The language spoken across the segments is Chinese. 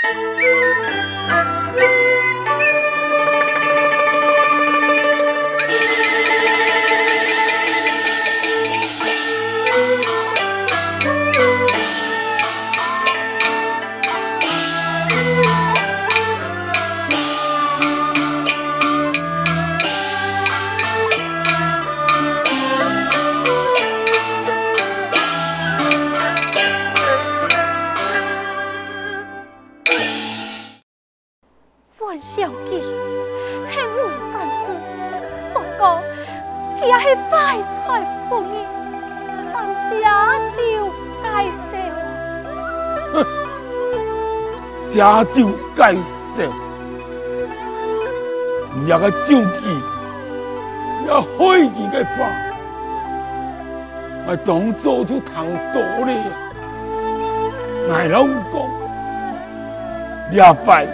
Música 家酒介绍，那个酒记，那虚伪的话，我当做就谈多了。我老公，两摆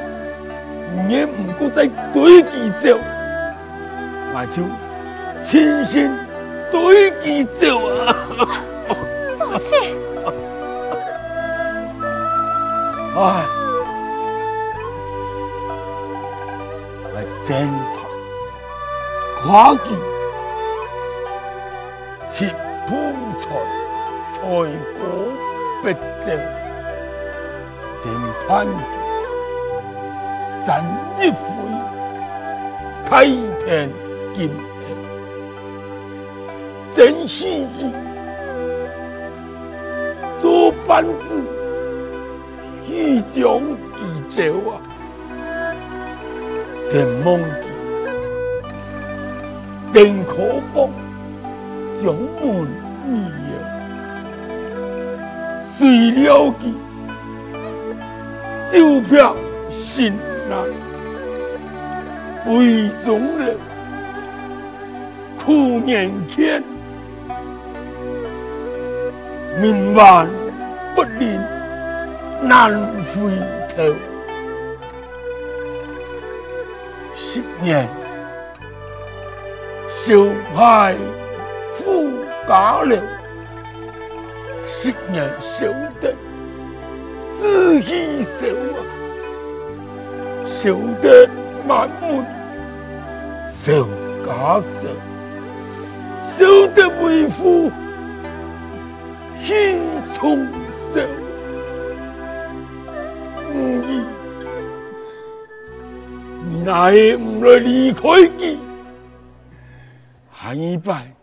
你唔过再对记走，我就亲身对记走啊！父亲，哎。前头跨境，切铺菜，菜果必掉，前番赚一回，太平金，真心意，做班子，一将一朝啊！前梦定可报，将门未有，谁料记酒票心难，为中人苦年天，命万不灵难回头。年，小派富家了；十年，修得志气少啊，小得满门小家少，小得为父气冲少。哪会唔来离开佢？下一拜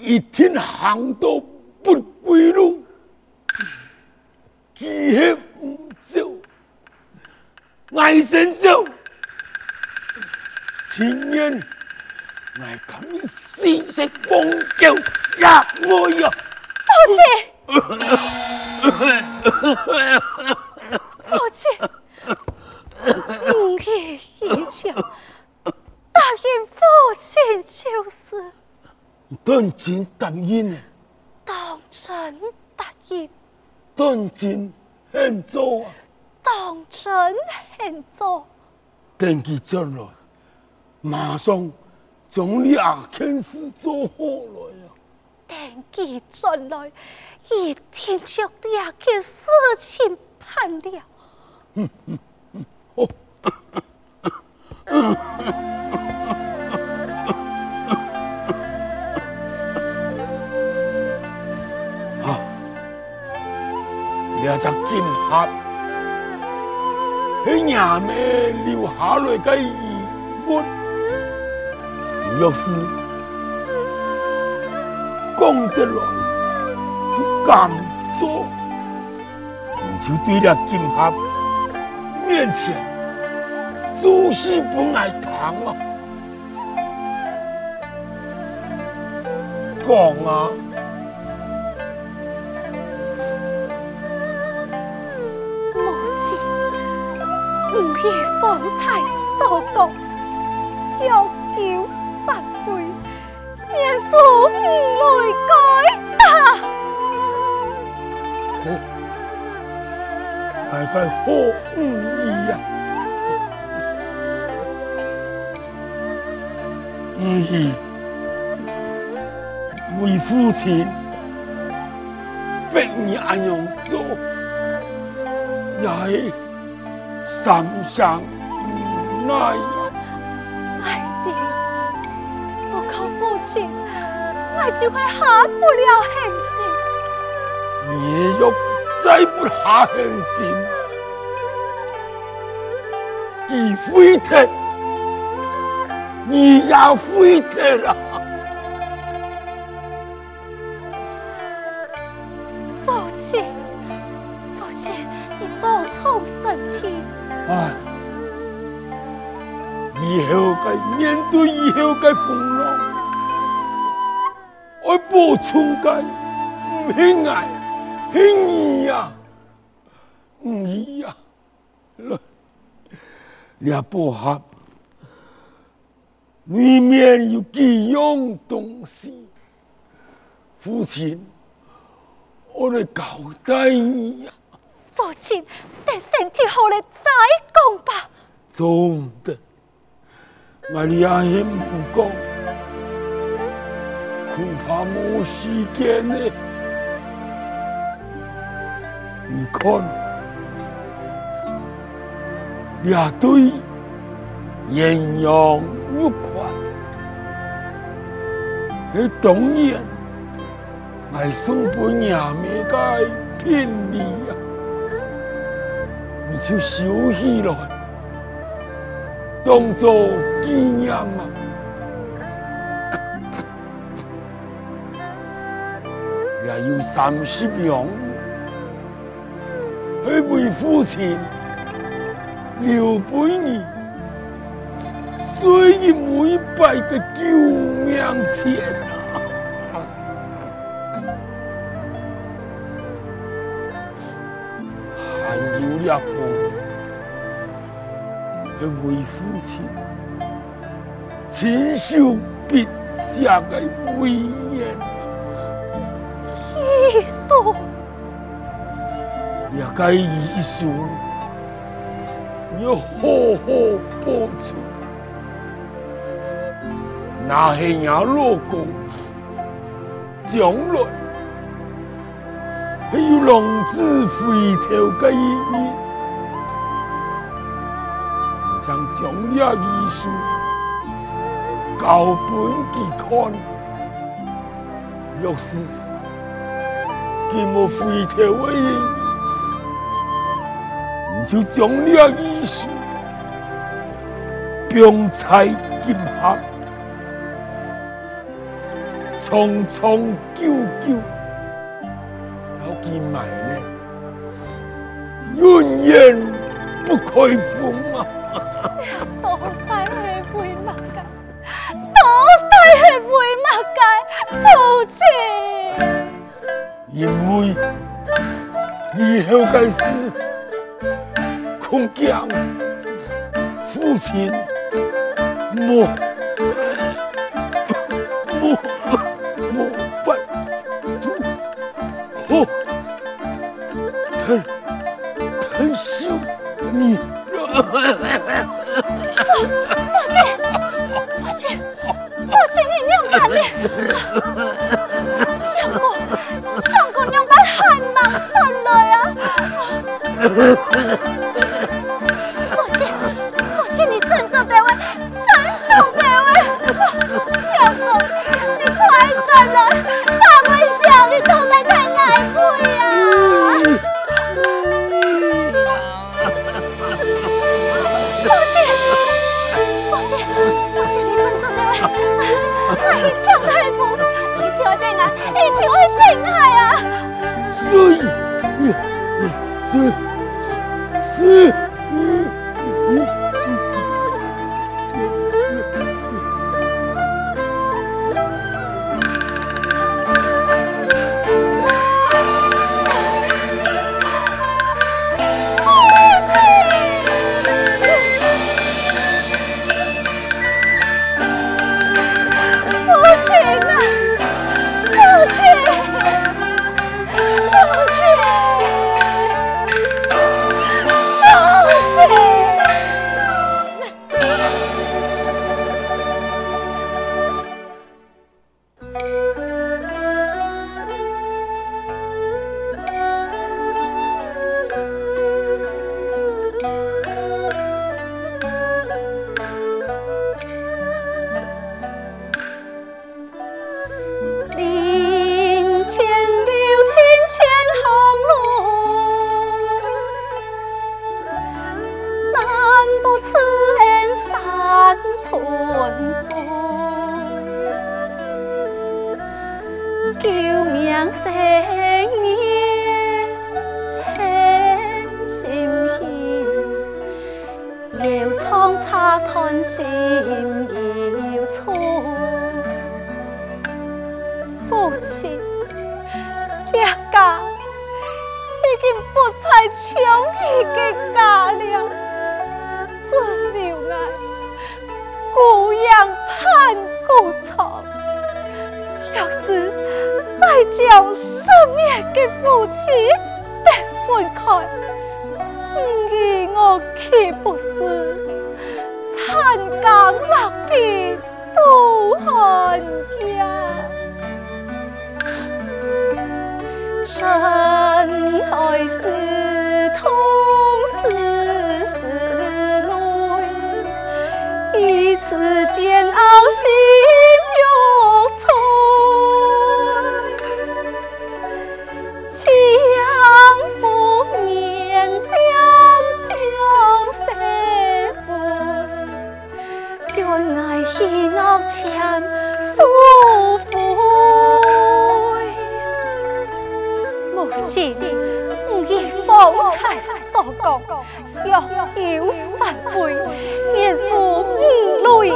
一天行到不归路，佢系唔走，爱先走。前年爱咁四色风叫入我呀，父亲，父亲。五月一朝，答应父亲就是。当真答应呢？当真答应。当真很做啊？当真很做。等佢将来，马上将你阿件事做好来啊！等佢将来，一定将你阿件事情办了。嗯嗯。哦，啊！两只金盒，喺衙门留下来嘅遗物，若是讲得来就敢做，就对了金盒。面前，诸事不爱谈啊！讲啊！吾爷方才所讲，要求反悔，免恕吾来改答。大概何意呀？唔系为父亲逼你安样做，也三生无奈呀！爱弟，不靠父亲，我就会下不了狠心。你若再不下狠心，你非得，你也非得了。我补充该唔轻爱，轻易呀，唔易呀，来，俩不合，里面有几样东西，父亲，我来交代你呀。父亲，等身体好了再讲吧。总的，我哋阿兄不讲，恐怕冇时间呢。你看，俩对鸳鸯玉块，佢当然爱送俾娘们个聘礼呀。你就收起来，当作纪念嘛。也有三十两，去为父亲留给你最一每百个救命钱。家父要为父亲亲手笔下的遗该遗书要好好保存，那是你老公将来。还有浪子回头的意义，将将俩遗书交本给看，若是他没回头的意义，你就将俩遗书并在金盒，长长久久。买呢，永远不开封啊！到底系为乜嘅？到底系为乜嘅？父亲，因为以后嘅事，恐惊父亲莫莫莫犯错。太太羞你了！父亲，父亲，父亲，你勇敢点！相公，相公，你把汗毛溅来啊！是，创茶团心又粗，父亲，爹家已经不再相依的家了。孤阳盼孤床，要是再将失眠的夫妻别分开，你我岂不是残羹冷炙数寒夜？真爱是痛。此煎熬心所讲，若有反悔，免恕。泪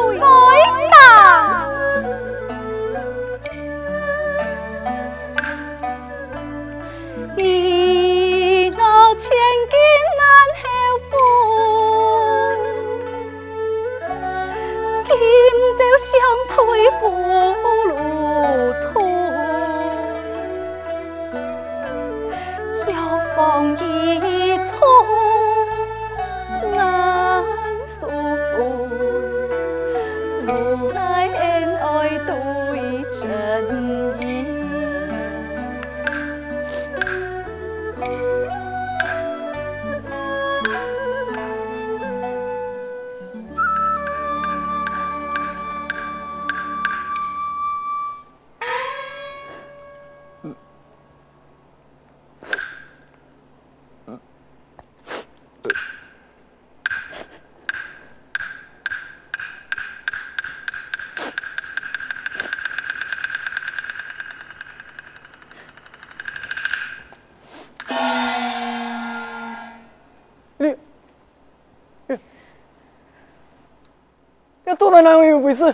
哪有回事？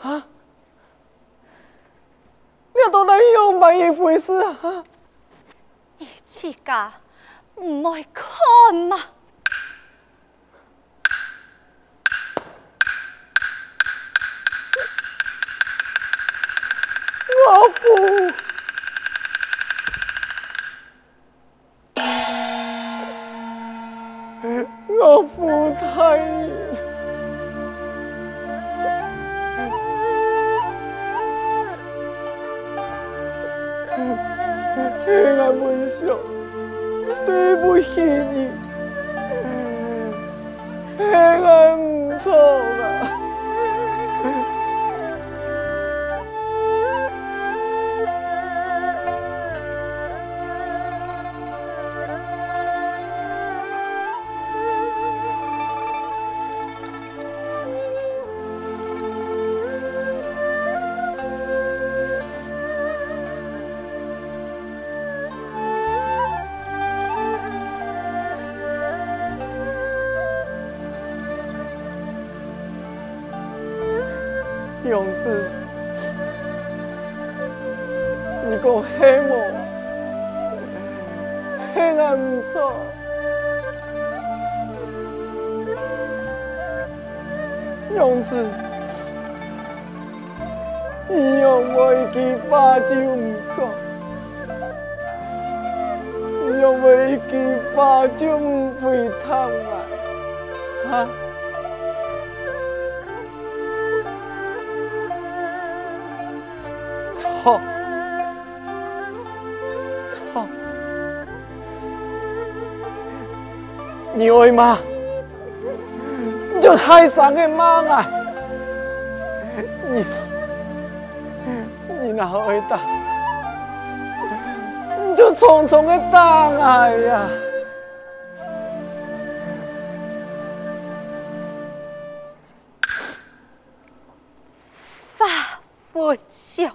啊？你要到哪有万一回事啊？你自家唔会看吗？你，黑暗唔错啊。勇士，你用我一句话就唔讲，你用我一句话就唔会烫啊，哈？操！操！你会吗？太上的妈啊！你，你哪会打？你就匆匆的打哎呀！发我笑。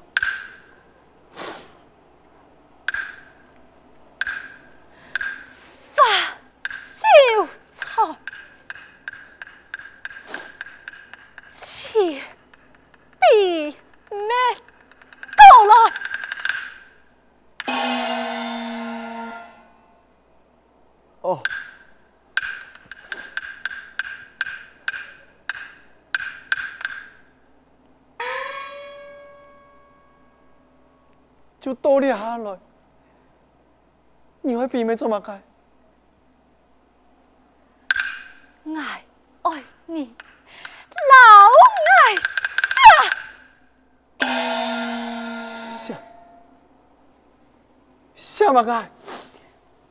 你会避免做乜嘅？爱爱你，老爱下下下乜嘅？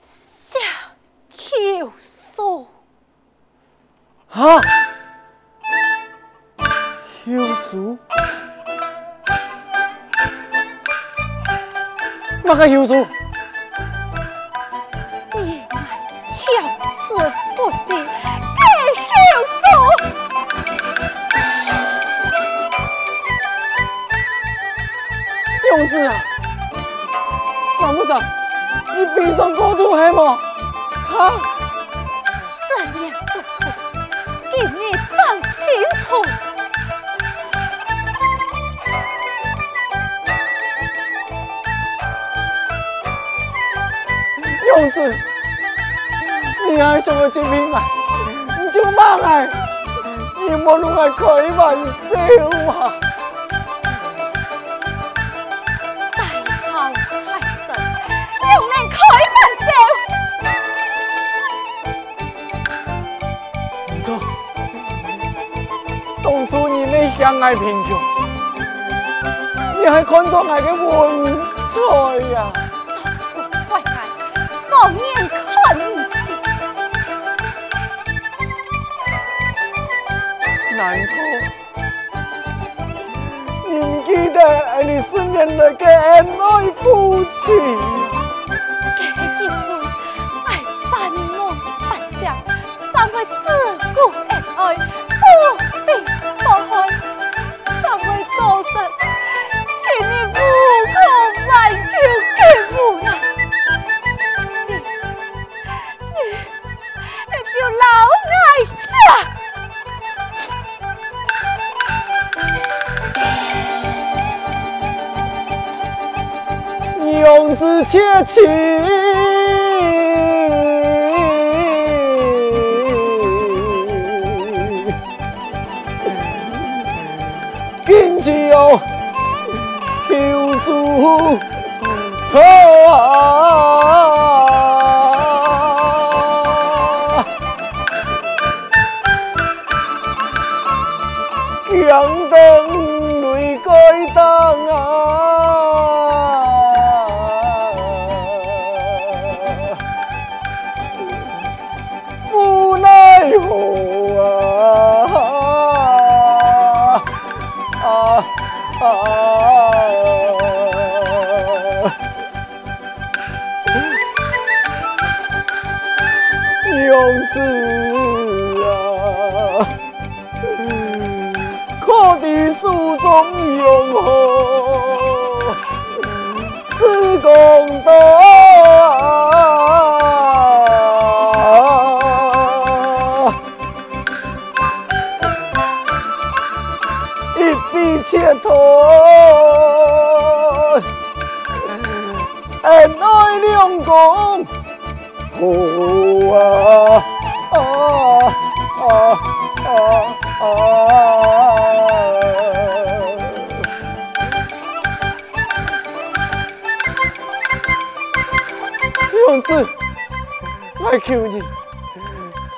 下求索。啊？求索？乜个休书？幼稚啊！管不着，你闭上过度还么？哈？三年不同，给你讲清楚。公子，你还想要证明啊？你就骂来，你莫弄来开玩笑啊！大你们相爱贫穷，你还看中那个文采呀？少年看不起，难道你记得你是年来的恩爱夫妻？Bravo! 公公，好啊啊啊啊啊！公子，我求你，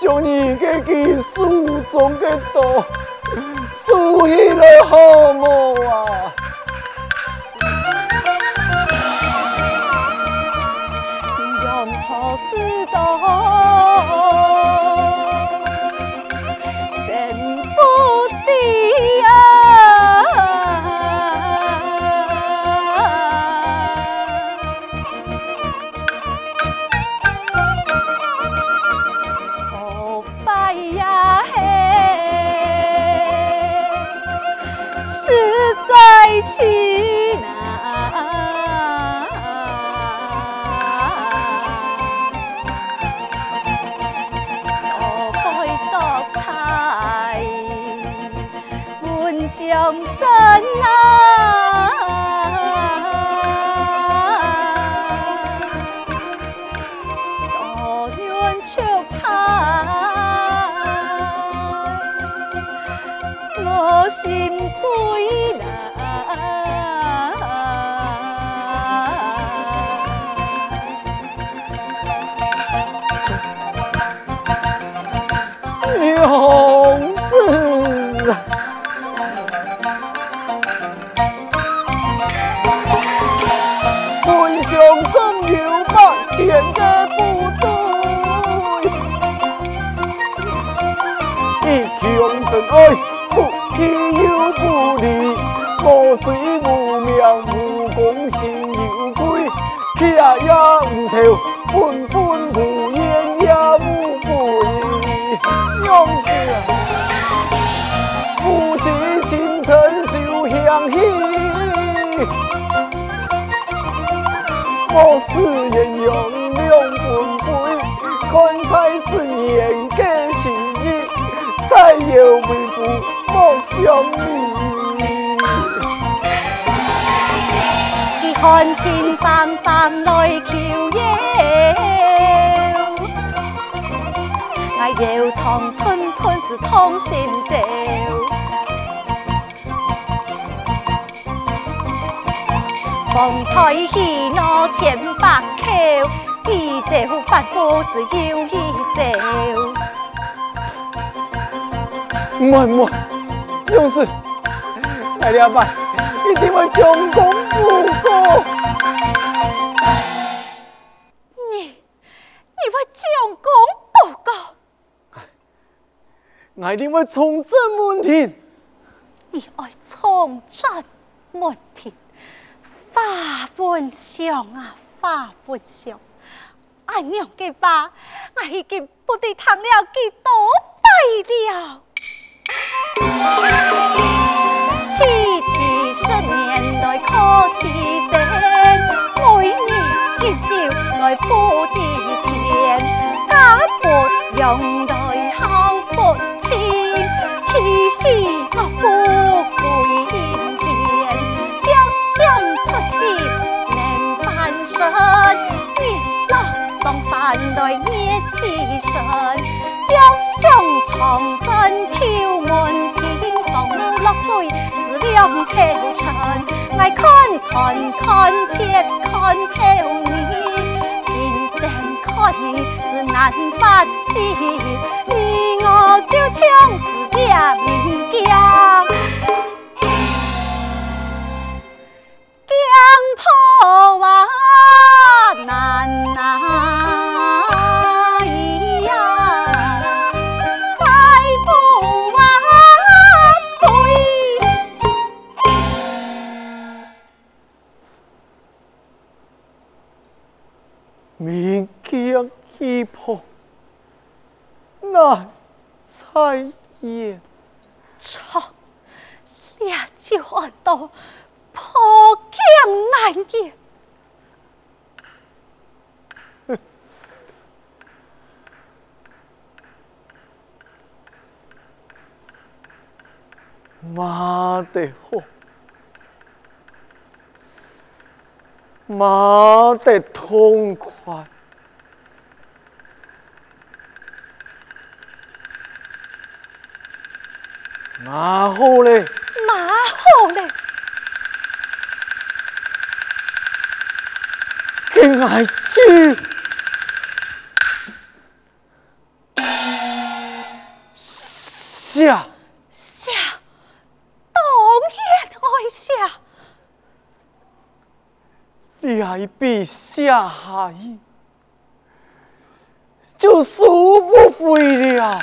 将你的技术中的刀收起来好么啊？知道，不呀！拜呀嘿，在情。我莫相离。你看青山山来求爷，我又从春春是通心照。风采戏弄千百口，一朝发福是又一朝。唔会唔会，勇士，来了吧，一定会成功补过。你，你会成功补过？我一定会重振门庭。你爱重振门庭？花本香啊，花本香！俺娘嘅话，我已经不得谈了几多拜了。七七十年来可期生，每年一朝来补地田，家不用来孝不亲，其实我富贵。万代热气盛，要想长征飘落水是两头船，爱看船看切看透你，平生看你是难发知，你我就像是两名将，妈的好！妈的痛快！马好嘞！马好嘞！给爱去下下，当然爱下。你还比下海，就恕不回了。